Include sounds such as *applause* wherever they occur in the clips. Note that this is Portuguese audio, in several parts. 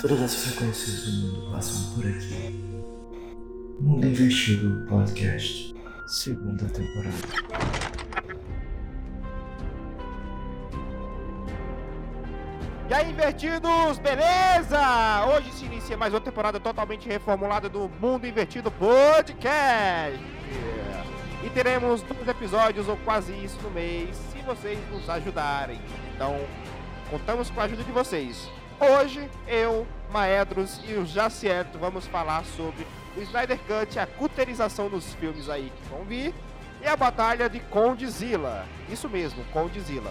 Todas as frequências do mundo passam por aqui. Mundo Investido Podcast, segunda temporada. E aí, invertidos, beleza? Hoje se inicia mais uma temporada totalmente reformulada do Mundo Invertido Podcast. E teremos dois episódios ou quase isso no mês, se vocês nos ajudarem. Então, contamos com a ajuda de vocês. Hoje, eu, Maedros e o Jacieto vamos falar sobre o Snyder Cut, a cuterização dos filmes aí que vão vir, e a batalha de Condzilla. Isso mesmo, Condzilla.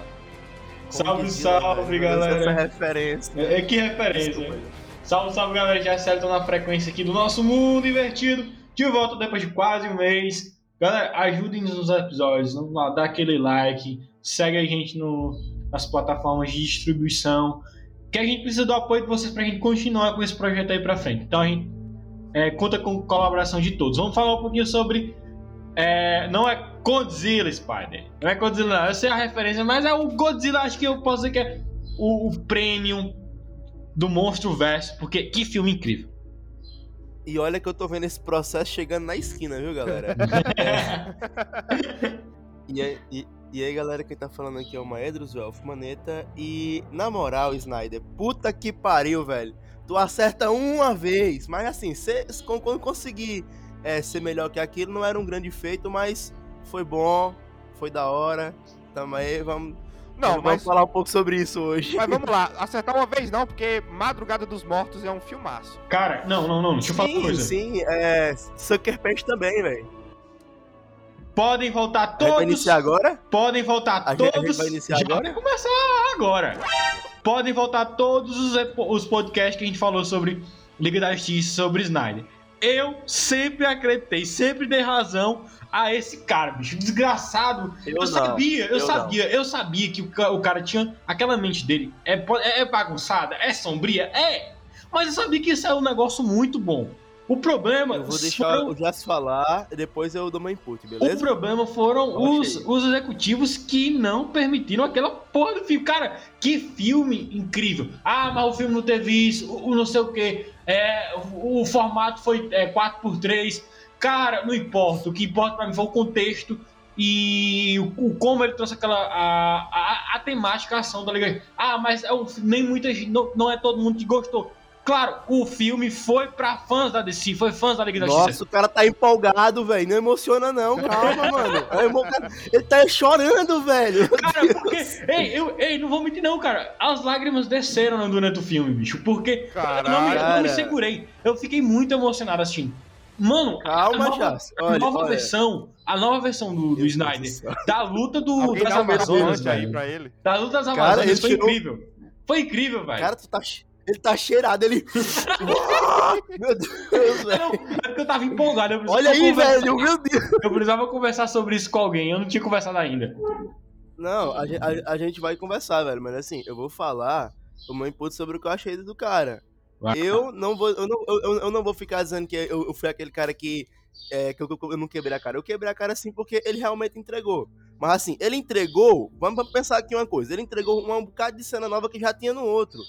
Salve, Condzilla, salve, velho. galera. Essa referência. É, é que referência. Desculpa. Salve, salve, galera. Já acertam na frequência aqui do nosso mundo invertido. De volta depois de quase um mês. Galera, ajudem-nos nos episódios. Vamos lá, dá aquele like. Segue a gente no, nas plataformas de distribuição. Que a gente precisa do apoio de vocês pra gente continuar com esse projeto aí pra frente. Então a gente é, conta com colaboração de todos. Vamos falar um pouquinho sobre. é, não é Godzilla, Spider. Não é Godzilla, não. Eu sei a referência, mas é o Godzilla, acho que eu posso dizer que é o, o premium do Monstro Verso, porque que filme incrível. E olha que eu tô vendo esse processo chegando na esquina, viu, galera? *laughs* *laughs* e, aí, e, e aí, galera, quem tá falando aqui é o Maedros, o Elfo Maneta. E, na moral, Snyder, puta que pariu, velho. Tu acerta uma vez, mas assim, cê, quando conseguir é, ser melhor que aquilo, não era um grande feito, mas foi bom, foi da hora. Tamo aí, vamos, Não, vamos mas, falar um pouco sobre isso hoje. mas vamos lá, *laughs* acertar uma vez não, porque Madrugada dos Mortos é um filmaço. Cara, não, não, não, deixa eu falar uma Sim, coisa. sim, é. Sucker Punch também, velho. Podem voltar gente vai todos. iniciar agora? Podem voltar A todos. gente vai iniciar já agora? vai começar agora. Podem voltar todos os, os podcasts que a gente falou sobre Liga da Justiça, sobre Snyder. Eu sempre acreditei, sempre dei razão a esse cara, bicho. Desgraçado. Eu, Eu não, sabia, eu, eu sabia, eu sabia que o, ca- o cara tinha aquela mente dele. É, é, é bagunçada, é sombria, é. Mas eu sabia que isso é um negócio muito bom. O problema. Eu vou deixar foram- o Jess falar depois eu dou meu input, o beleza? problema foram os, os executivos que não permitiram aquela porra do filme. Cara, que filme incrível. Ah, mas o filme não teve isso, o, o não sei o que. É, o, o formato foi é, 4x3. Cara, não importa. O que importa pra mim foi o contexto e o, o como ele trouxe aquela. A, a, a temática, a ação da Liga. Ah, mas é nem muita gente. Não, não é todo mundo que gostou. Claro, o filme foi pra fãs da DC, foi fãs da Liga da Justiça. Nossa, o cara tá empolgado, velho. Não emociona, não. Calma, *laughs* mano. É Ele tá chorando, velho. Cara, porque. ei, eu, ei, não vou mentir, não, cara. As lágrimas desceram durante o filme, bicho. Porque eu não, me, eu não me Cara. segurei. Eu fiquei muito emocionado assistindo. Mano, a Calma, nova, Jess. a Olha, nova olha. versão. A nova versão do, do Snyder. Da luta do, Alguém das Amazonas, aí pra ele. Da luta das Cara, Amazonas ele foi tirou- incrível. Foi incrível, velho. Cara, tu tá. Ele tá cheirado, ele. *laughs* Meu Deus, velho. Não, é porque eu tava empolgado. Eu Olha aí, conversar- velho. Meu Deus. Eu precisava conversar sobre isso com alguém. Eu não tinha conversado ainda. Não, a, a- a gente vai conversar, velho. Mas assim, eu vou falar o meu input sobre o que eu achei do cara. Eu não vou, eu não, eu, eu não vou ficar dizendo que eu, eu fui aquele cara que, é, que eu, eu não quebrei a cara. Eu quebrei a cara sim porque ele realmente entregou. Mas assim, ele entregou. Vamos pensar aqui uma coisa: ele entregou um bocado de cena nova que já tinha no outro.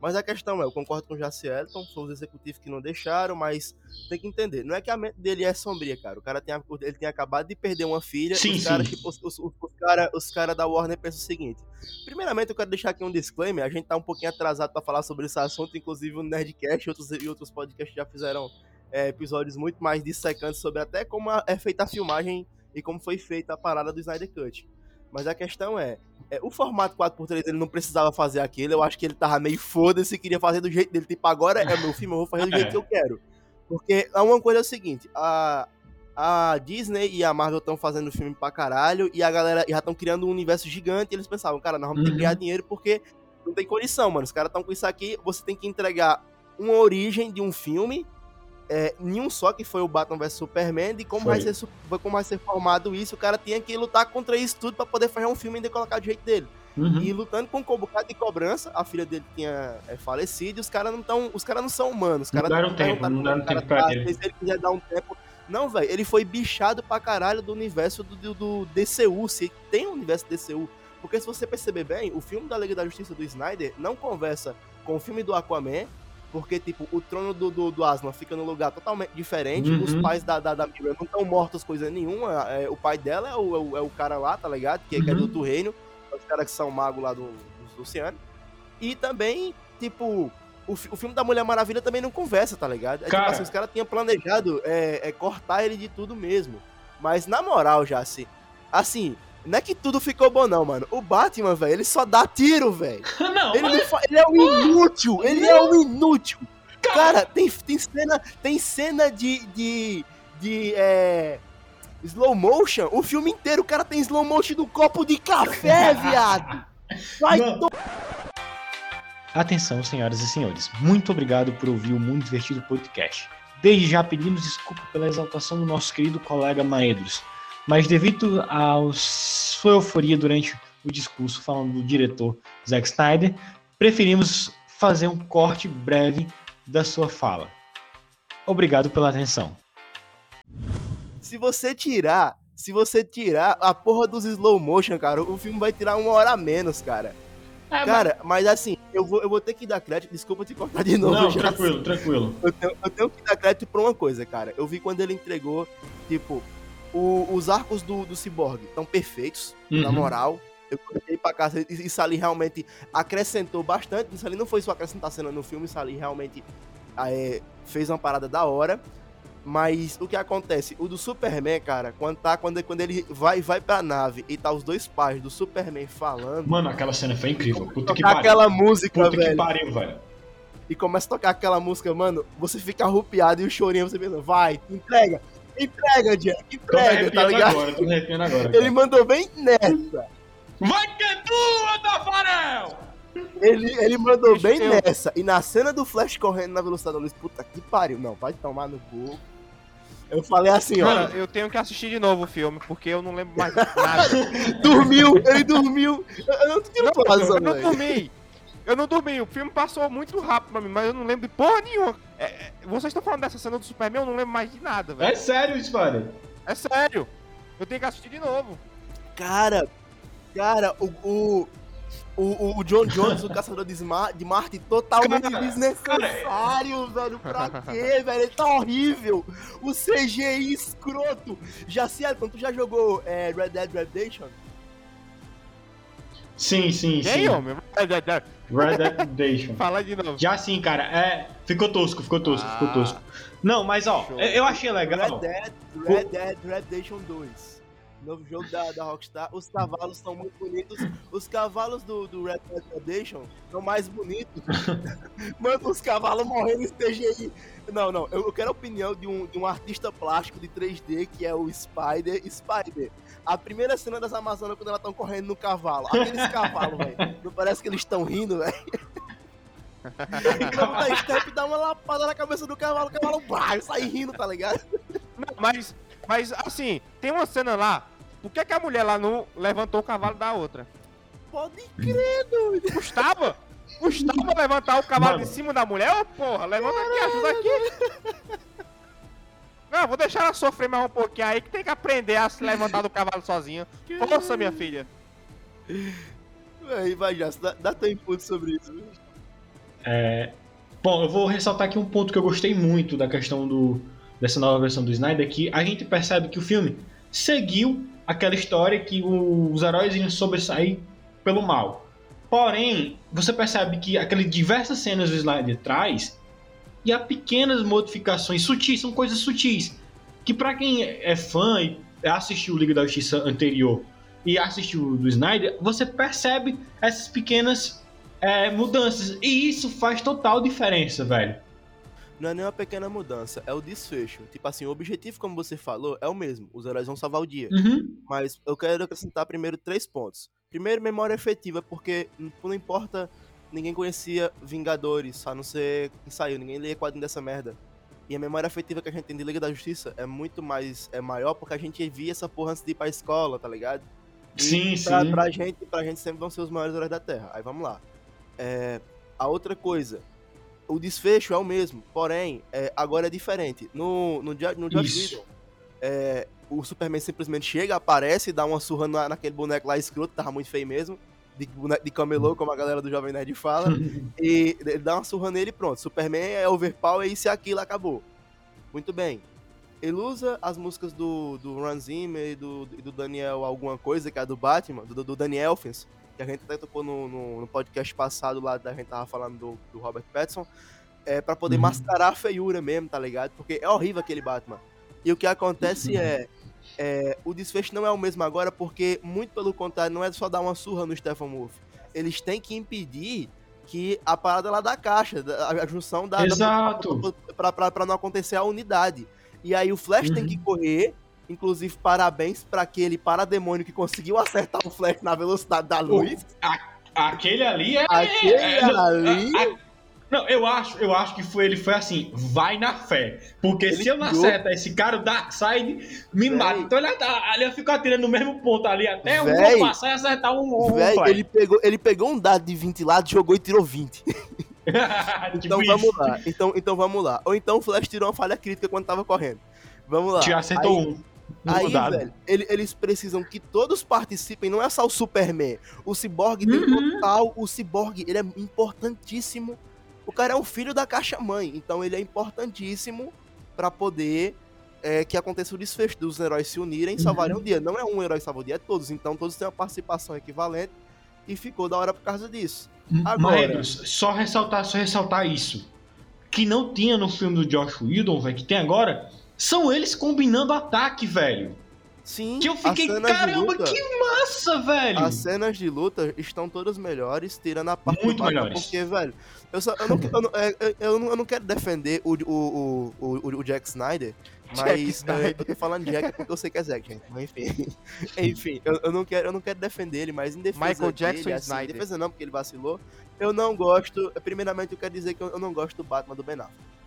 Mas a questão é, eu concordo com o Jace Elton, são os executivos que não deixaram, mas tem que entender, não é que a mente dele é sombria, cara. O cara tem, ele tem acabado de perder uma filha, Sim, os caras tipo, os, os, os cara, os cara da Warner pensam o seguinte. Primeiramente, eu quero deixar aqui um disclaimer, a gente tá um pouquinho atrasado pra falar sobre esse assunto, inclusive o Nerdcast e outros, e outros podcasts já fizeram é, episódios muito mais dissecantes sobre até como é feita a filmagem e como foi feita a parada do Snyder Cut. Mas a questão é, é, o formato 4x3 ele não precisava fazer aquilo, eu acho que ele tava meio foda-se, queria fazer do jeito dele, tipo, agora é meu filme, eu vou fazer do *laughs* jeito É. que eu quero. Porque a uma coisa é o seguinte, a, a Disney e a Marvel estão fazendo filme pra caralho, e a galera já estão criando um universo gigante, e eles pensavam, cara, nós vamos ter que Uhum. ganhar dinheiro porque não tem condição, mano, os caras estão com isso aqui, você tem que entregar uma origem de um filme, é, em um só, que foi o Batman vs Superman, de como Foi. vai, ser, como vai ser formado isso, o cara tinha que lutar contra isso tudo pra poder fazer um filme e ainda colocar do jeito dele. Uhum. E lutando com um bocado de cobrança, a filha dele tinha é, falecido, e os caras não tão, os caras não são humanos, os Não caras deram tempo, não deram cara tempo pra tá, ele. Se ele quiser dar um tempo. Não, velho, ele foi bichado pra caralho do universo do, do, do DCU, se tem um universo DCU. Porque se você perceber bem, o filme da Liga da Justiça do Snyder não conversa com o filme do Aquaman, Porque, tipo, o trono do, do, do Aslan fica num lugar totalmente diferente. Uhum. Os pais da, da, da Miriam não estão mortos coisa nenhuma. É, o pai dela é o, é o, é o cara lá, tá ligado? Que, que é do Uhum. outro reino. Os caras que são magos lá do, do, do oceano. E também, tipo, o, o filme da Mulher Maravilha também não conversa, tá ligado? É Cara. tipo assim, os caras tinham planejado é, é cortar ele de tudo mesmo. Mas na moral, já assim, assim, não é que tudo ficou bom, não, mano. O Batman, velho, ele só dá tiro, velho. *laughs* Não, Ele, não fa- ele é um inútil, ele é um inútil. Cara, tem, tem cena, tem cena de, de, de, é, slow motion, o filme inteiro, o cara tem slow motion do copo de café, *laughs* viado. Vai Não. Atenção, senhoras e senhores. Muito obrigado por ouvir o Mundo Divertido Podcast. Desde já pedimos desculpa pela exaltação do nosso querido colega Maedros, mas devido à sua euforia durante o discurso falando do diretor Zack Snyder, preferimos fazer um corte breve da sua fala. Obrigado pela atenção. Se você tirar, se você tirar a porra dos slow motion, cara, o filme vai tirar uma hora a menos, cara. Cara, mas assim, eu vou, eu vou ter que dar crédito, desculpa te cortar de novo. não, já. tranquilo, tranquilo. Eu tenho, eu tenho que dar crédito pra uma coisa, cara. Eu vi quando ele entregou, tipo, o- os arcos do, do Cyborg estão perfeitos, na Uhum. moral. Eu coloquei pra casa e isso ali realmente acrescentou bastante. Isso ali não foi só acrescentar cena no filme, isso ali realmente é, fez uma parada da hora. Mas o que acontece? O do Superman, cara, quando, tá, quando, quando ele vai, vai pra nave e tá os dois pais do Superman falando. Mano, aquela cena foi incrível. Puta que pariu. aquela música, Puta que velho. pariu, velho. e começa a tocar aquela música, mano, você fica arrupiado e o chorinho você pensa, vai, entrega, entrega, Jack, entrega, tá ligado? agora, tô arrepiando agora. Ele mandou bem nessa. Vai que é tua, Tafarel! Ele, ele mandou Deixa bem eu- nessa. E na cena do Flash correndo na velocidade da luz, puta que pariu. Não, vai tomar no cu. Eu falei assim, ó. Cara, eu tenho que assistir de novo o filme, porque eu não lembro mais *laughs* nada. Dormiu, ele dormiu. Eu eu não tenho Não, razão, eu não dormi. Eu não dormi. O filme passou muito rápido pra mim, mas eu não lembro de porra nenhuma. É, é, vocês estão falando dessa cena do Superman, eu não lembro mais de nada, É velho. sério, Spider? É sério. Eu tenho que assistir de novo. Cara, cara, o, o, o, o John Jones, o *laughs* caçador de, de Marte, totalmente Cara, desnecessário, velho. Pra *laughs* quê, velho? Ele tá horrível. O CGI escroto. Já se quando tu já jogou é, Red Dead Redemption? Sim, sim, sim. homem? Red Dead Redemption. Fala de novo. Já sim, cara. É, ficou tosco, ficou tosco, ficou Ah. tosco. Não, mas ó, Show. eu eu achei legal. Red Dead, Red Dead Redemption 2. Novo jogo da, da Rockstar. Os cavalos estão muito bonitos. Os cavalos do, do Red Dead Redemption são mais bonitos. *laughs* Mano, os cavalos morrendo em CGI. Não, não. Eu, eu quero a opinião de um, de um artista plástico de 3D que é o Spider. Spider. A primeira cena das Amazonas quando elas estão correndo no cavalo. Aqueles cavalos, velho. *laughs* Não parece que eles estão rindo, velho? *laughs* Então da step dá uma lapada na cabeça do cavalo, o cavalo bah, sai rindo, tá ligado? Não, mas, mas assim, tem uma cena lá. Por que, que a mulher lá não levantou o cavalo da outra? Pode crer, doido. Custava? Custava levantar o cavalo Mano. de cima da mulher? Ô, porra, levanta aqui, ajuda aqui. Não, vou deixar ela sofrer mais um pouquinho aí, que tem que aprender a se levantar do cavalo sozinha. Força, minha filha. Aí, vai, já, dá, dá teu input sobre isso. viu? É, bom, eu vou ressaltar aqui um ponto que eu gostei muito da questão do, dessa nova versão do Snyder, que a gente percebe que o filme seguiu aquela história que os heróis iam sobressair pelo mal. Porém, você percebe que aquelas diversas cenas do Snyder traz e há pequenas modificações sutis, são coisas sutis, que pra quem é fã e assistiu o Liga da Justiça anterior e assistiu o do Snyder, você percebe essas pequenas é, mudanças. E isso faz total diferença, velho. Não é nem uma pequena mudança, é o desfecho. Tipo assim, o objetivo, como você falou, é o mesmo. Os heróis vão salvar o dia. Uhum. Mas eu quero acrescentar primeiro três pontos. Primeiro, memória efetiva, porque não importa, ninguém conhecia Vingadores, a não ser que saiu, ninguém lia quadrinho dessa merda. E a memória afetiva que a gente tem de Liga da Justiça é muito mais é maior porque a gente via essa porra antes de ir pra escola, tá ligado? E Sim, pra, sim. Pra gente, pra gente sempre vão ser os maiores heróis da Terra. Aí vamos lá. É, a outra coisa, o desfecho é o mesmo, porém, é, agora é diferente. No, no, Jo- no Josh. Whedon, é, o Superman simplesmente chega, aparece, dá uma surra na, naquele boneco lá escroto, tava muito feio mesmo. De, boneco de camelô, como a galera do Jovem Nerd fala. *laughs* e ele dá uma surra nele e pronto. Superman é overpower, é isso e aquilo, acabou. Muito bem. Ele usa as músicas do, do Ron Zimmer e do, do Daniel alguma coisa, que é a do Batman, do, do Daniel Elfins, que a gente até tocou no, no, no, podcast passado lá, da gente tava falando do, do Robert Pattinson, é, para poder uhum. mascarar a feiura mesmo, tá ligado? Porque é horrível aquele Batman. E o que acontece uhum. é, é, o desfecho não é o mesmo agora, porque, muito pelo contrário, não é só dar uma surra no Stephen Wolf. Eles têm que impedir que a parada lá da caixa, a, junção da. Exato. Da, pra, pra, não acontecer a unidade. E aí o Flash uhum. tem que uhum. correr. Inclusive, parabéns para aquele parademônio que conseguiu acertar o Flash na velocidade da luz. O, a, aquele ali é. Aquele é, ali. A, a, não, eu acho, eu acho que foi, ele foi assim, vai na fé. Porque ele se eu não acertar esse cara, o Darkseid me véi. mata. Então ele, ele ia ficar atirando no mesmo ponto ali até véi. um passar e acertar um. um véi, ele, pegou, ele pegou um dado de 20 lados, jogou e tirou 20. *laughs* então vamos lá. Então, então vamos lá. Ou então o Flash tirou uma falha crítica quando tava correndo. Vamos lá. Já acertou aí, um. Aí, velho, ele, eles precisam que todos participem, não é só o Superman. O Cyborg uhum. tem total. O Cyborg, ele é importantíssimo. O cara é o filho da caixa mãe, então ele é importantíssimo para poder é, que aconteça o desfecho dos heróis se unirem e uhum. salvarem o dia. Não é um herói salvar o dia, é todos. Então todos têm uma participação equivalente e ficou da hora por causa disso. Agora, só ressaltar, só ressaltar isso. Que não tinha no filme do Josh Whedon, velho, que tem agora, são eles combinando ataque, velho. Sim. Que eu fiquei, caramba, luta, que massa, velho! As cenas de luta estão todas melhores, tirando a parte Muito melhores. Porque, velho, eu, só, eu, não, eu, não, é, eu, não, eu não quero defender o, o, o, o, o Jack Snyder, *laughs* mas é, eu tô falando Jack porque eu sei que é Zack, gente. Mas enfim. *laughs* enfim, eu, eu, não quero, eu não quero defender ele, mas em defesa Michael Jackson dele, assim, Snyder. defesa não, porque ele vacilou. Eu não gosto. Primeiramente, eu quero dizer que eu, eu não gosto do Batman do Ben Affleck.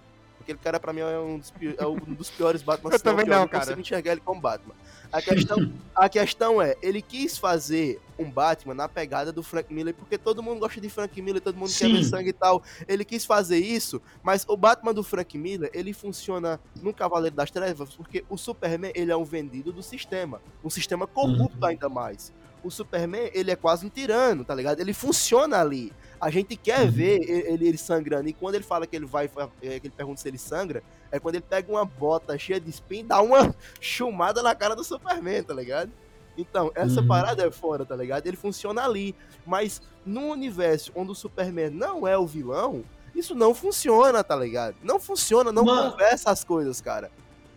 Aquele cara, pra mim, é um dos, é um dos piores Batman. eu também não, eu não cara. consigo enxergar ele como Batman. A questão, a questão é, ele quis fazer um Batman na pegada do Frank Miller, porque todo mundo gosta de Frank Miller, todo mundo Sim. quer ver sangue e tal. Ele quis fazer isso, mas o Batman do Frank Miller, ele funciona no Cavaleiro das Trevas, porque o Superman, ele é um vendido do sistema. Um sistema corrupto uhum. ainda mais. O Superman, ele é quase um tirano, tá ligado? Ele funciona ali. A gente quer uhum. ver ele, ele, sangrando. E quando ele fala que ele vai, é, que ele pergunta se ele sangra, é quando ele pega uma bota cheia de espinho e dá uma chumada na cara do Superman, tá ligado? Então, essa uhum. parada é fora, tá ligado? Ele funciona ali. Mas num universo onde o Superman não é o vilão, isso não funciona, tá ligado? Não funciona, não Mano. conversa as coisas, cara.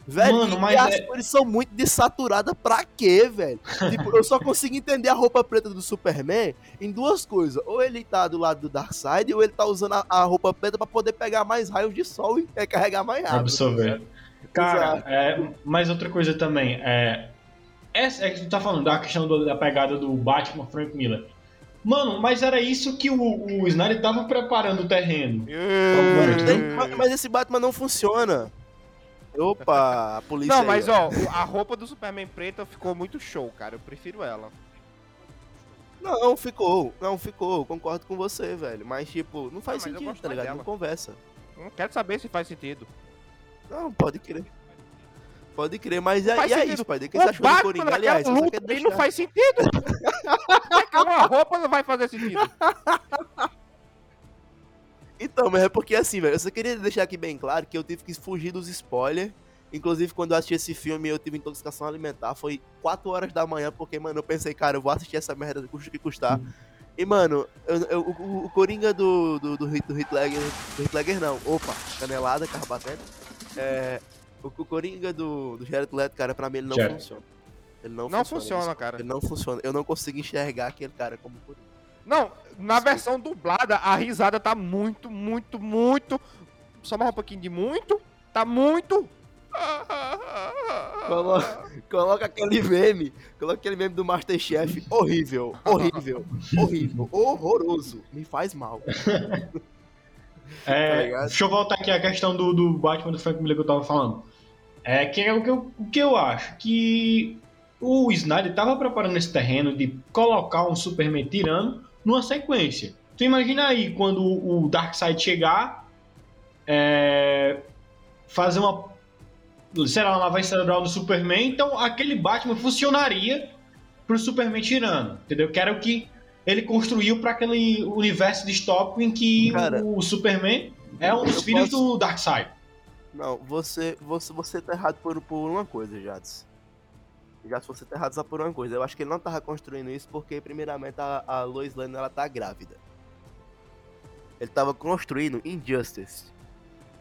Velho, Mano, mas as é... cores são muito dessaturadas pra quê, velho? *laughs* tipo, eu só consigo entender a roupa preta do Superman em duas coisas. Ou ele tá do lado do Darkseid, ou ele tá usando a, a roupa preta pra poder pegar mais raios de sol e é, carregar mais rápido. Absorver. Cara, é, mas outra coisa também, é, essa é que tu tá falando, da questão do, da pegada do Batman Frank Miller. Mano, mas era isso que o, o Snyder tava preparando o terreno. mas, mas esse Batman não funciona. Opa, a polícia. Não, mas ó, a roupa do Superman preta ficou muito show, cara. Eu prefiro ela. Não, ficou. Não, ficou. Concordo com você, velho. Mas, tipo, não faz não, sentido, tá ligado? Dela. Não conversa. Não quero saber se faz sentido. Não, pode crer. Pode crer, mas é, e é isso, pai. O que você achou do Coringa? Aliás, luta deixar... não faz sentido. *laughs* é uma roupa não vai fazer sentido. *laughs* Então, mas é porque assim, velho, eu só queria deixar aqui bem claro que eu tive que fugir dos spoilers. Inclusive, quando eu assisti esse filme, eu tive intoxicação alimentar. Foi 4 horas da manhã, porque, mano, eu pensei, cara, eu vou assistir essa merda, custa o que custar. E, mano, eu, eu, o, o, Coringa do, do, do, do Ledger, do Ledger não, opa, canelada, carro batendo. É, o, o Coringa do, do Jared Leto, cara, pra mim ele não Jared. funciona. Ele não, não funciona, funciona cara. Ele não funciona. Eu não consigo enxergar aquele cara como Coringa. Não, na versão dublada, a risada tá muito, muito, muito. Só mais um pouquinho de muito. Tá muito. *laughs* Coloca, coloca aquele meme. Coloca aquele meme do Masterchef. Horrível, horrível, horrível, horroroso. Me faz mal. *laughs* É, tá deixa eu voltar aqui à questão do, do Batman do Frank Miller que eu tava falando. É que é o que eu, o que eu acho que o Snyder tava preparando esse terreno de colocar um Superman tirando numa sequência. Tu imagina aí quando o Darkseid chegar, é, fazer uma, sei lá, uma lavagem cerebral no Superman, então aquele Batman funcionaria pro Superman tirando, entendeu? Que era o que ele construiu para aquele universo distópico em que Cara, o Superman é um dos filhos posso- do Darkseid. Não, você, você, você tá errado por, por uma coisa, Jades. Jades, você tá errado só por uma coisa. Eu acho que ele não tava construindo isso porque, primeiramente, a, a Lois Lane, ela tá grávida. Ele tava construindo Injustice.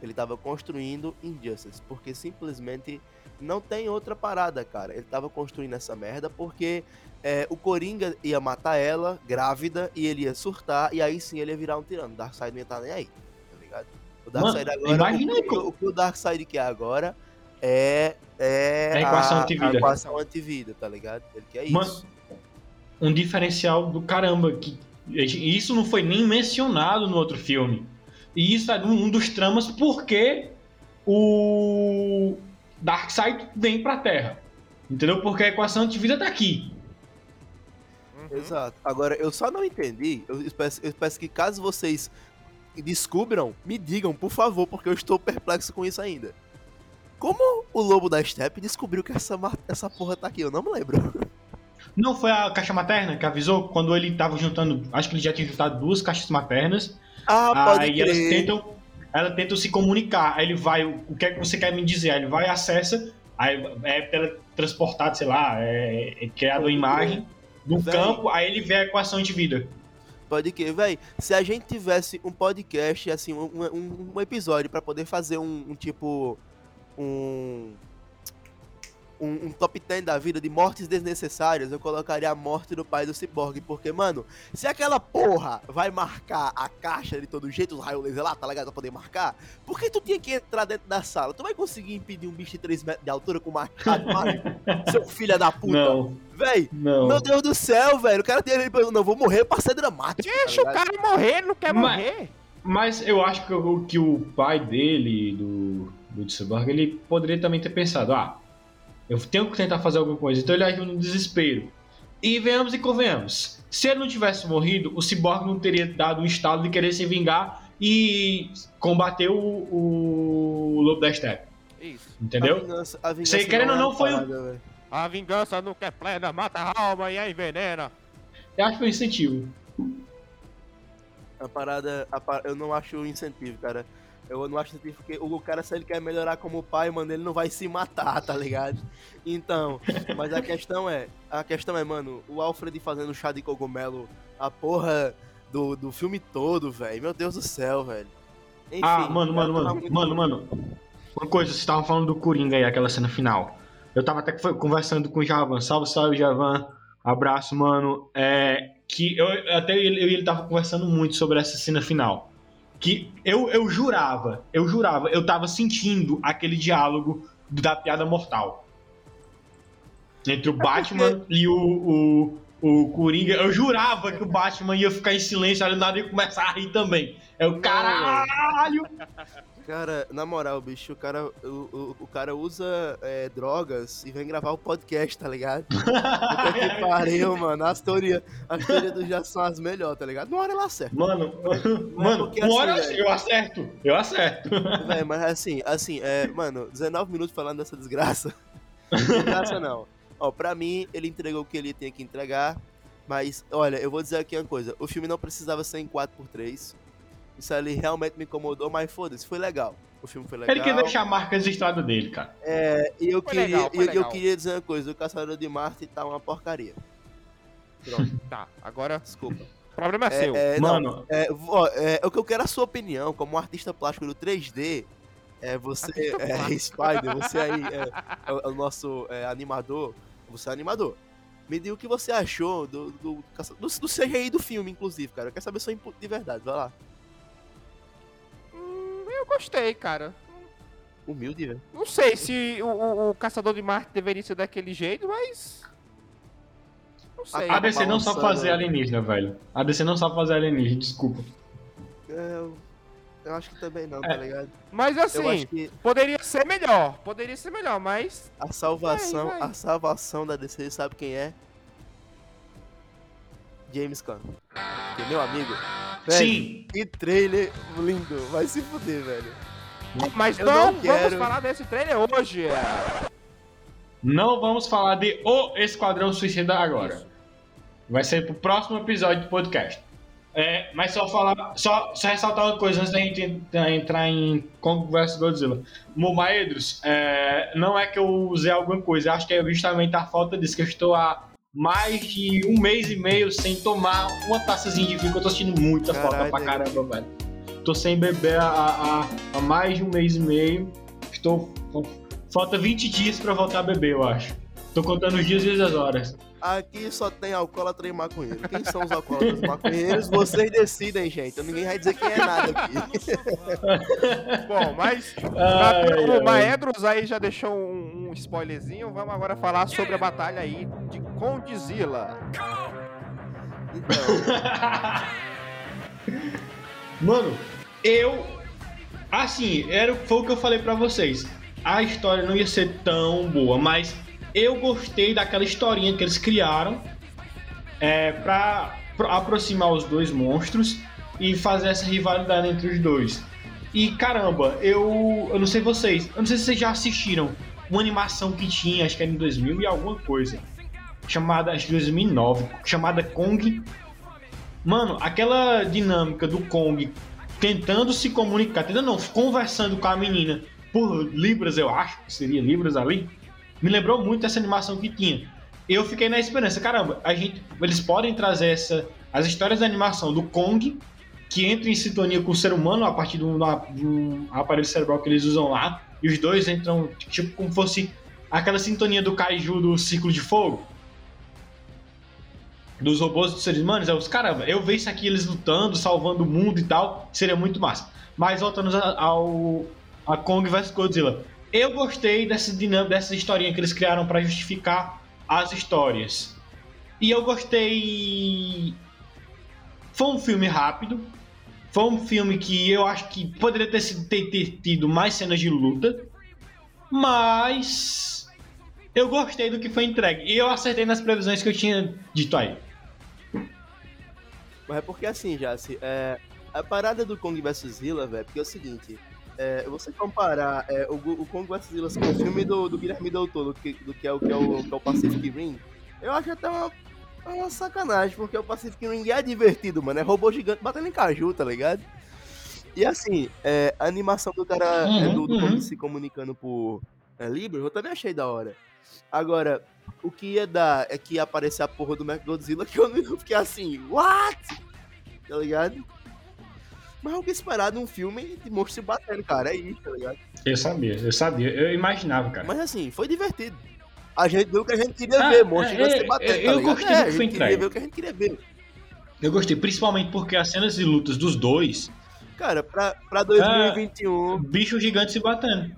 Ele tava construindo Injustice, porque simplesmente não tem outra parada, cara. Ele tava construindo essa merda porque é, o Coringa ia matar ela, grávida, e ele ia surtar, e aí sim ele ia virar um tirano. O Darkseid não ia estar nem aí, tá ligado? O Darkseid agora. imagina o, que- o que o Darkseid quer agora é. É É a equação antivida. A equação antivida, tá ligado? Ele quer isso. Um diferencial do caramba. Que, e isso não foi nem mencionado no outro filme. E isso é um dos tramas porque o Darkseid vem pra Terra. Entendeu? Porque a equação antivida tá aqui. Uhum. Exato. Agora, eu só não entendi. Eu peço, eu peço que caso vocês descubram, me digam, por favor, porque eu estou perplexo com isso ainda. Como o lobo da Steppe descobriu que essa, essa porra tá aqui? Eu não me lembro. *laughs* Não foi a caixa materna que avisou quando ele tava juntando. Acho que ele já tinha juntado duas caixas maternas. Ah, pode aí elas crer. tentam, elas tentam se comunicar. Aí ele vai, o que é que você quer me dizer? Aí ele vai e acessa, aí é teletransportado, sei lá, é, é criado a imagem do Véi. campo, aí ele vê a equação de vida. Pode que, véi. Se a gente tivesse um podcast, assim, um, um, um episódio pra poder fazer um, um tipo. Um, um. um top 10 da vida de mortes desnecessárias, eu colocaria a morte do pai do Cyborg. Porque, mano, se aquela porra vai marcar a caixa de todo jeito, os raios laser lá, tá ligado? Pra poder marcar, por que tu tinha que entrar dentro da sala? Tu vai conseguir impedir um bicho de 3 metros de altura com machado mágico? *laughs* Seu filho da puta. Não, Véi, não. meu Deus do céu, velho. O cara tem ele não, vou morrer pra ser dramático. tá Deixa o ligado? cara morrer, ele não quer Mas- morrer. Mas eu acho que o, que o pai dele, do, do Cyborg, ele poderia também ter pensado, ah, eu tenho que tentar fazer alguma coisa. Então ele agiu no desespero. E venhamos e convenhamos. Se ele não tivesse morrido, o Cyborg não teria dado um estalo de querer se vingar e combater o, o Lobo da Steppe. Isso. A Entendeu? vingança, a vingança querendo é ou não, uma foi um- parada. A vingança nunca é plena, mata a alma e a envenena. Eu acho que foi um incentivo. A parada, a par- eu não acho incentivo, cara. Eu não acho incentivo porque o cara, se ele quer melhorar como pai, mano, ele não vai se matar, tá ligado? Então, mas a questão é, a questão é, mano, o Alfred fazendo chá de cogumelo, a porra do, do filme todo, velho. Meu Deus do céu, velho. Ah, mano, mano, mano, muito- mano, mano. Uma coisa, vocês estavam falando do Coringa aí, aquela cena final. Eu tava até conversando com o Javan. Salve, salve, Javan. Abraço, mano. É, que eu até eu e ele tava conversando muito sobre essa cena final. Que eu, eu jurava, eu jurava, eu tava sentindo aquele diálogo da piada mortal. Entre o Batman e o, o, o Coringa. Eu jurava que o Batman ia ficar em silêncio, ali nada ia começar a rir também. É o caralho! Cara, na moral, bicho, o cara, o, o, o cara usa é, drogas e vem gravar o podcast, tá ligado? Puta que *laughs* pariu, mano. As teorias, as teorias do já são as melhores, tá ligado? Uma hora ela acerta. Mano, *laughs* mano, porque uma hora assim, eu acerto, eu acerto. *laughs* Véi, mas assim, assim, é, mano, 19 minutos falando dessa desgraça. Desgraça não. Ó, pra mim, ele entregou o que ele tinha que entregar. Mas, olha, eu vou dizer aqui uma coisa. O filme não precisava ser em 4x3. Isso ali realmente me incomodou, mas foda-se, foi legal. O filme foi legal. Ele quer deixar marcas de estrada dele, cara. É, e eu Foi queria, legal, eu, eu queria dizer uma coisa, o Caçador de Marte tá uma porcaria. Pronto, Tá, agora desculpa. o problema é, É, seu. é, não, Mano, é, ó, é, o que eu quero é a sua opinião, como um artista plástico do 3D, é você, é. Spider, você aí é, é o, é o nosso é, animador, você é animador. Me diga o que você achou do, do, do, do CGI do filme, inclusive, cara. Eu quero saber sua input de verdade, vai lá. Eu gostei, cara. Humilde, velho. Não sei se o, o- o Caçador de Marte deveria ser daquele jeito, mas. Não sei. a DC não sabe fazer alienígena, velho. A DC não sabe fazer alienígena, desculpa. Eu, eu acho que também não, É. tá ligado? Mas assim, que poderia ser melhor. Poderia ser melhor, mas. a salvação, Vai, vai. a salvação da DC, sabe quem é? James Gunn. Que meu amigo. Velho, Sim, Que trailer lindo, vai se fuder, velho. Mas Eu não, não quero. vamos falar desse trailer hoje. não vamos falar de O Esquadrão Suicida agora. Vai ser pro próximo episódio do podcast. É, mas só falar, só, só ressaltar uma coisa antes da gente entrar em Kong vs Godzilla. Momaedros, é, não é que eu usei alguma coisa, acho que é justamente a falta disso, que eu estou há mais de um mês e meio sem tomar uma taçazinha de vinho, que eu tô sentindo muita Caralho, falta pra caramba, velho. Tô sem beber há, há, há mais de um mês e meio. Estou. Falta 20 dias pra voltar a beber, eu acho. Tô contando os dias e as horas. Aqui só tem alcoólatra e maconheiro. Quem são os alcoólatras e maconheiros? Vocês decidem, gente. Ninguém vai dizer quem é nada aqui. *laughs* Bom, mas Ai, o ai. Maedros aí já deixou um, um spoilerzinho. Vamos agora falar sobre a batalha aí de Condzilla. Então, *laughs* Mano, eu. Assim, era, foi o que eu falei pra vocês. A história não ia ser tão boa, mas eu gostei daquela historinha que eles criaram é, pra aproximar os dois monstros e fazer essa rivalidade entre os dois. E caramba, eu, eu não sei vocês, eu não sei se vocês já assistiram uma animação que tinha, acho que era em 2000 e alguma coisa, chamada, acho que 2009, chamada Kong Mano, aquela dinâmica do Kong tentando se comunicar, tentando não, conversando com a menina por Libras, eu acho que seria Libras ali, me lembrou muito essa animação que tinha. Eu fiquei na esperança, caramba, a gente, eles podem trazer essa, as histórias da animação do Kong, que entra em sintonia com o ser humano a partir de um aparelho cerebral que eles usam lá, e os dois entram, tipo, como fosse aquela sintonia do Kaiju do Ciclo de Fogo dos robôs dos seres humanos, é os caramba, eu ver isso aqui eles lutando, salvando o mundo e tal, seria muito massa. Mas voltando ao a Kong vs Godzilla, eu gostei dessa dinâmica, dessa historinha que eles criaram para justificar as histórias. E eu gostei. Foi um filme rápido. Foi um filme que eu acho que poderia ter, sido- ter- ter tido mais cenas de luta. Mas. Eu gostei do que foi entregue. E eu acertei nas previsões que eu tinha dito aí. mas é porque assim, já é, a parada do Kong vs Zilla, velho, porque é o seguinte. É, você comparar é, o, o Kong vs Zilla com o filme do, do Guilherme Del Toro, do que, do que, é o, que, é o, que é o Pacific Rim, eu acho até uma, uma sacanagem, porque o Pacific Rim é divertido, mano. É robô gigante batendo em caju, tá ligado? E assim, é, a animação do cara é, do, do Uhum, uhum. se comunicando por é, Libras, eu também achei da hora. Agora, o que ia dar é que ia aparecer a porra do Godzilla que eu não eu fiquei assim, what? Tá ligado? Mas o que esperar de um filme de monstro se batendo, cara, é isso, tá ligado? Eu sabia, eu sabia, eu imaginava, cara. Mas assim, foi divertido. A gente viu o que a gente queria Ah, ver, monstro é, gigante é, se batendo, é, tá eu gostei do É, que a foi entregue. ver o que a gente queria ver. Eu gostei, principalmente porque as cenas de lutas dos dois, Cara, pra, pra 2021, bicho gigante se batendo.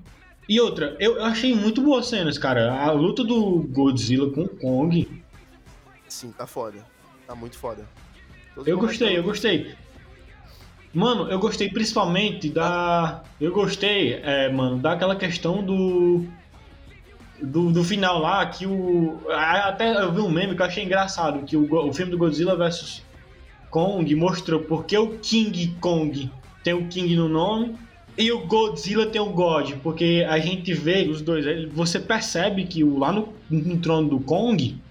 E outra, eu, achei muito boas cenas, cara. A luta do Godzilla com o Kong, sim, tá foda. Tá muito foda. Eu os gostei, eu gostei. Mano, eu gostei principalmente da. Eu gostei, é, mano, daquela questão do. Do, do final lá, que o. Até eu vi um meme que eu achei engraçado, que o, o filme do Godzilla vs Kong mostrou porque o King Kong tem o King no nome e o Godzilla tem o God, porque a gente vê os dois, você percebe que lá no, no trono do Kong,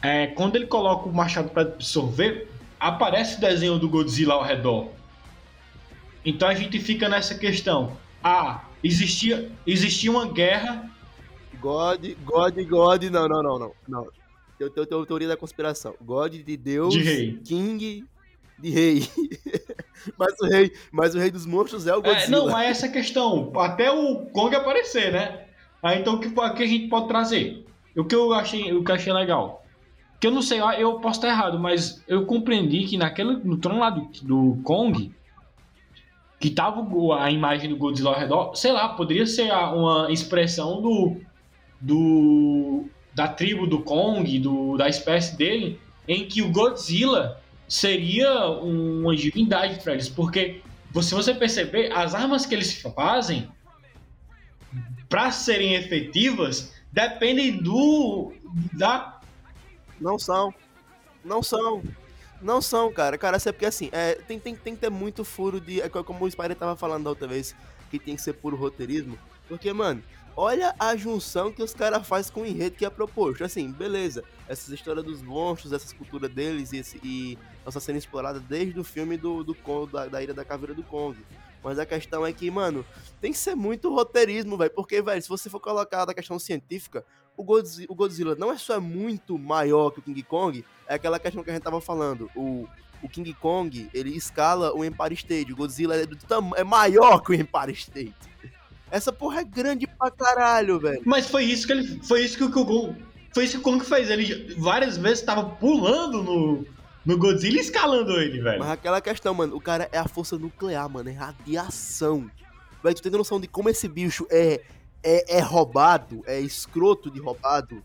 é, quando ele coloca o machado para absorver, aparece o desenho do Godzilla ao redor. Então a gente fica nessa questão. Ah, existia, existia uma guerra. God, God, God, não, não, não, não. não. Eu tenho, tenho teoria da conspiração. God de Deus, De rei. King de rei. *laughs* mas, o rei mas o rei dos monstros é o Godzilla. É, não, mas essa questão, até o Kong aparecer, né? Aí então o que, que a gente pode trazer? O que eu achei, o que eu achei legal. Que eu não sei, eu posso estar errado, mas eu compreendi que naquele, no trono lá do, do Kong, que tava a imagem do Godzilla ao redor, sei lá, poderia ser uma expressão do, do da tribo do Kong, do, da espécie dele, em que o Godzilla seria uma divindade para eles, porque se você perceber, as armas que eles fazem para serem efetivas dependem do da Não são. Não são. Não são, cara. Cara, é porque assim, é, tem, tem, tem que ter muito furo de. É como o Spider tava falando da outra vez, que tem que ser puro roteirismo. Porque, mano, olha a junção que os caras fazem com o enredo que é proposto. Assim, beleza, essas histórias dos monstros, essas culturas deles e, esse, e essa sendo explorada desde o filme do, do Kong, da, da Ilha da Caveira do Kong. Mas a questão é que, mano, tem que ser muito roteirismo, velho. Porque, velho, se você for colocar da questão científica, o Godzilla, o Godzilla não é só muito maior que o King Kong, é aquela questão que a gente tava falando. O, o King Kong, ele escala o Empire State. O Godzilla é, é maior que o Empire State. Essa porra é grande pra caralho, velho. Mas foi isso que ele. Foi isso que o Kong. Foi isso que o Kong fez. Ele várias vezes tava pulando no, no Godzilla e escalando ele, velho. Mas aquela questão, mano, o cara é a força nuclear, mano, é radiação. Velho, tu tem noção de como esse bicho é, é, é roubado, é escroto de roubado?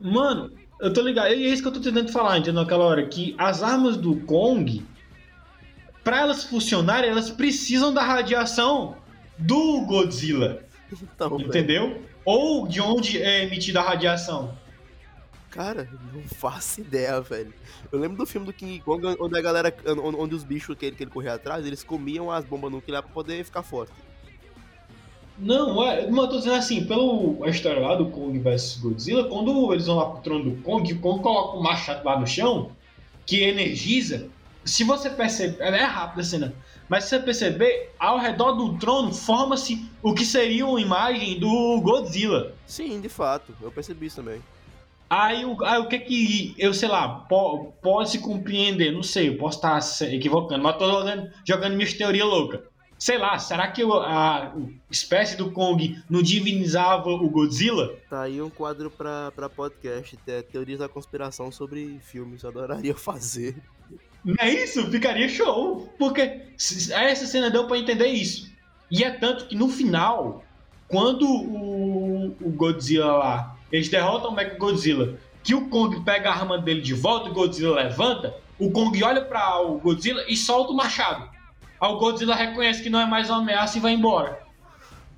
Mano, eu tô ligado. E é isso que eu tô tentando falar, entendeu? Naquela hora, que as armas do Kong, pra elas funcionarem, elas precisam da radiação do Godzilla. Então, velho. Entendeu? Ou de onde é emitida a radiação. Cara, não faço ideia, velho. Eu lembro do filme do King Kong, onde a galera, onde, onde os bichos que ele, que ele corria atrás, eles comiam as bombas nucleares pra poder ficar forte. Não, é, mas eu tô dizendo assim, pela história lá do Kong vs Godzilla, quando eles vão lá pro trono do Kong, o Kong coloca um machado lá no chão, que energiza. Se você perceber, é rápida a cena, mas se você perceber, ao redor do trono forma-se o que seria uma imagem do Godzilla. Sim, de fato, eu percebi isso também. Aí, o- aí o que que eu, sei lá, po- pode se compreender, não sei, eu posso estar equivocando, mas tô jogando, jogando minhas teorias loucas. Sei lá, será que a espécie do Kong não divinizava o Godzilla? Tá aí um quadro pra, pra podcast, te- teorias da conspiração sobre filmes, adoraria fazer. Não é isso? Ficaria show. Porque essa cena deu pra entender isso. E é tanto que no final, quando o, o Godzilla lá, eles derrotam o Mega Godzilla, que o Kong pega a arma dele de volta, o Godzilla levanta, o Kong olha para o Godzilla e solta o machado. Aí o Godzilla reconhece que não é mais uma ameaça e vai embora.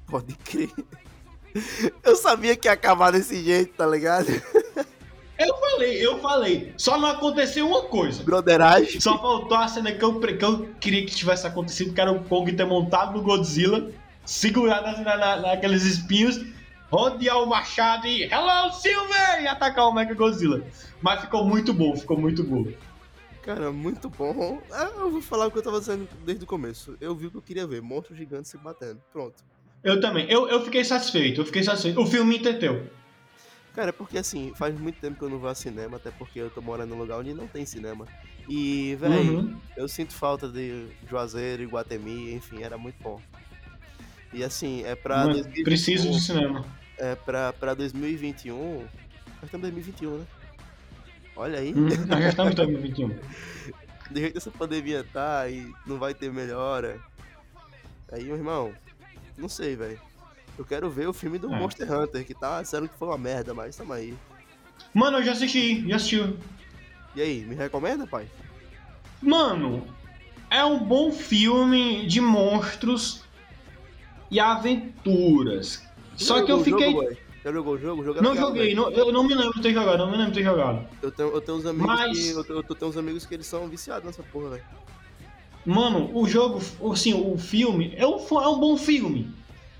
Pode crer. Eu sabia que ia acabar desse jeito, tá ligado? Eu falei, eu falei. Só não aconteceu uma coisa. Broderagem. Só faltou a cena que eu, que eu queria que tivesse acontecido, que era o Kong ter montado no Godzilla, segurado assim na, na- naqueles espinhos, rodear o machado e Hello Silver! e atacar o Mega Godzilla. Mas ficou muito bom, ficou muito bom. Cara, muito bom. Ah, Eu vou falar o que eu tava dizendo desde o começo. Eu vi o que eu queria ver, monstros gigantes se batendo. Pronto. Eu também, eu, eu fiquei satisfeito, eu fiquei satisfeito. O filme me entreteu. Cara, é porque assim, faz muito tempo que eu não vou ao cinema, até porque eu tô morando num lugar onde não tem cinema. E, véi, Uhum. eu sinto falta de Juazeiro, Iguatemi, enfim, era muito bom. E assim, é pra 2021, preciso de cinema. é pra, pra 2021. Nós estamos em 2021, né? Olha aí, Nós já estamos em 2021. do jeito que essa pandemia tá e não vai ter melhora. Aí, meu irmão, não sei, velho. Eu quero ver o filme do É. Monster Hunter, que tá sendo que foi uma merda, mas tamo aí. Mano, eu já assisti, já assisti. E aí, me recomenda, pai? Mano, é um bom filme de monstros e aventuras. Só Já que eu fiquei. jogo? Já jogou o jogo? O jogo é Não joguei, velho. não- eu não me lembro de ter jogado, não me lembro de ter jogado. Eu tenho, eu tenho uns amigos Mas- que. Eu, eu tenho uns amigos que eles são viciados nessa porra, velho. Mano, o jogo, assim, o filme é um, é um bom filme.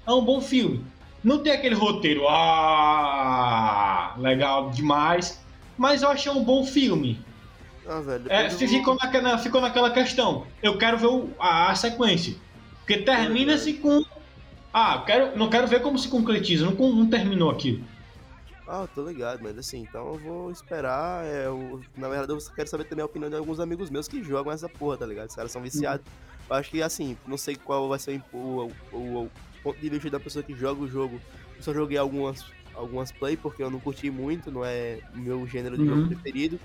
É um bom filme. Não tem aquele roteiro, ah, legal demais. Mas eu achei um bom filme. Ah, velho. É, ficou, naquela, ficou naquela questão. Eu quero ver o- a, a sequência. Porque termina-se com. Ah, quero, não quero ver como se concretiza. Não, não terminou aquilo. Ah, tô ligado, mas assim, então eu vou esperar. É, eu- na verdade, eu quero saber também a opinião de alguns amigos meus que jogam essa porra, tá ligado? Os caras são viciados. Eu acho que, assim, não sei qual vai ser o, o, o- o ponto de vista da pessoa que joga o jogo. Eu só joguei algumas, algumas play porque eu não curti muito, não é o meu gênero de Uhum. jogo preferido.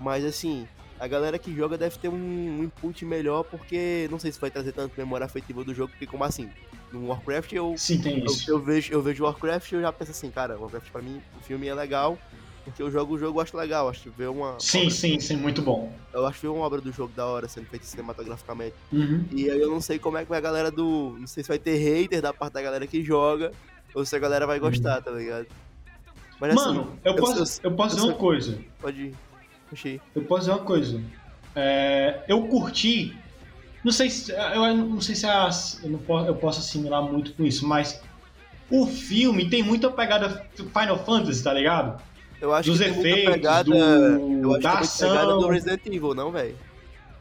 Mas, assim, a galera que joga deve ter um, um input melhor porque não sei se vai trazer tanto memória afetiva do jogo, porque, como assim? No Warcraft eu Sim, tem eu, isso. eu vejo, eu vejo Warcraft e eu já penso assim, cara, Warcraft pra mim, o filme é legal, porque eu jogo o jogo eu acho legal, acho que ver uma. Sim, sim, sim, muito bom. Eu acho ver uma obra do jogo da hora sendo feita cinematograficamente. Uhum. E aí eu não sei como é que vai a galera do. Não sei se vai ter hater da parte da galera que joga, ou se a galera vai gostar, tá ligado? Mas Mano, assim, eu posso, eu posso eu dizer uma coisa. pode ir. Achei. Eu posso dizer uma coisa. É, eu curti. Não sei se. Eu não sei se a- eu, não posso, eu posso assimilar muito com isso, mas o filme tem muita pegada Final Fantasy, tá ligado? Eu acho Dos que tem muita efeitos, pegada. do- eu acho da que tem muita pegada ação. do Resident Evil, não, velho?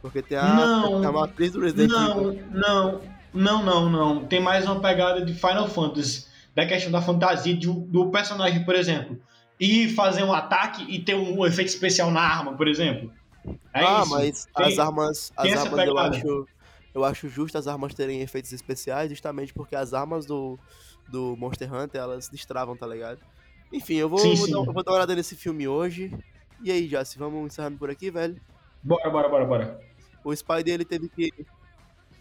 Porque tem a, Não. a matriz do Resident Não, Evil. não, não, não, não. Tem mais uma pegada de Final Fantasy, da questão da fantasia de- do personagem, por exemplo. E fazer um ataque e ter um efeito especial na arma, por exemplo. É ah, isso. mas Tem- as armas, as armas eu acho, eu acho justo as armas terem efeitos especiais, justamente porque as armas do, do Monster Hunter, elas destravam, tá ligado? Enfim, eu vou, Sim, vou sim. Dar, eu vou dar uma olhada nesse filme hoje. E aí, Jace, vamos encerrando por aqui, velho? Bora, bora, bora, bora. O Spider, ele teve que...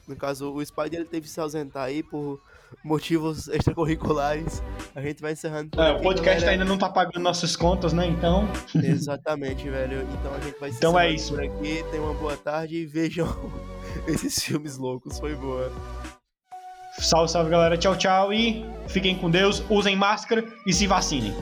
No caso, o Spider, ele teve que se ausentar aí por motivos extracurriculares. A gente vai encerrando por É, aqui, o podcast galera. ainda não tá pagando nossas contas, né? Então, Exatamente, velho. Então a gente vai se Então é isso. por aqui. Tenham uma boa tarde e vejam *laughs* esses filmes loucos. Foi boa. salve, salve, galera. Tchau, tchau. E fiquem com Deus, usem máscara e se vacinem.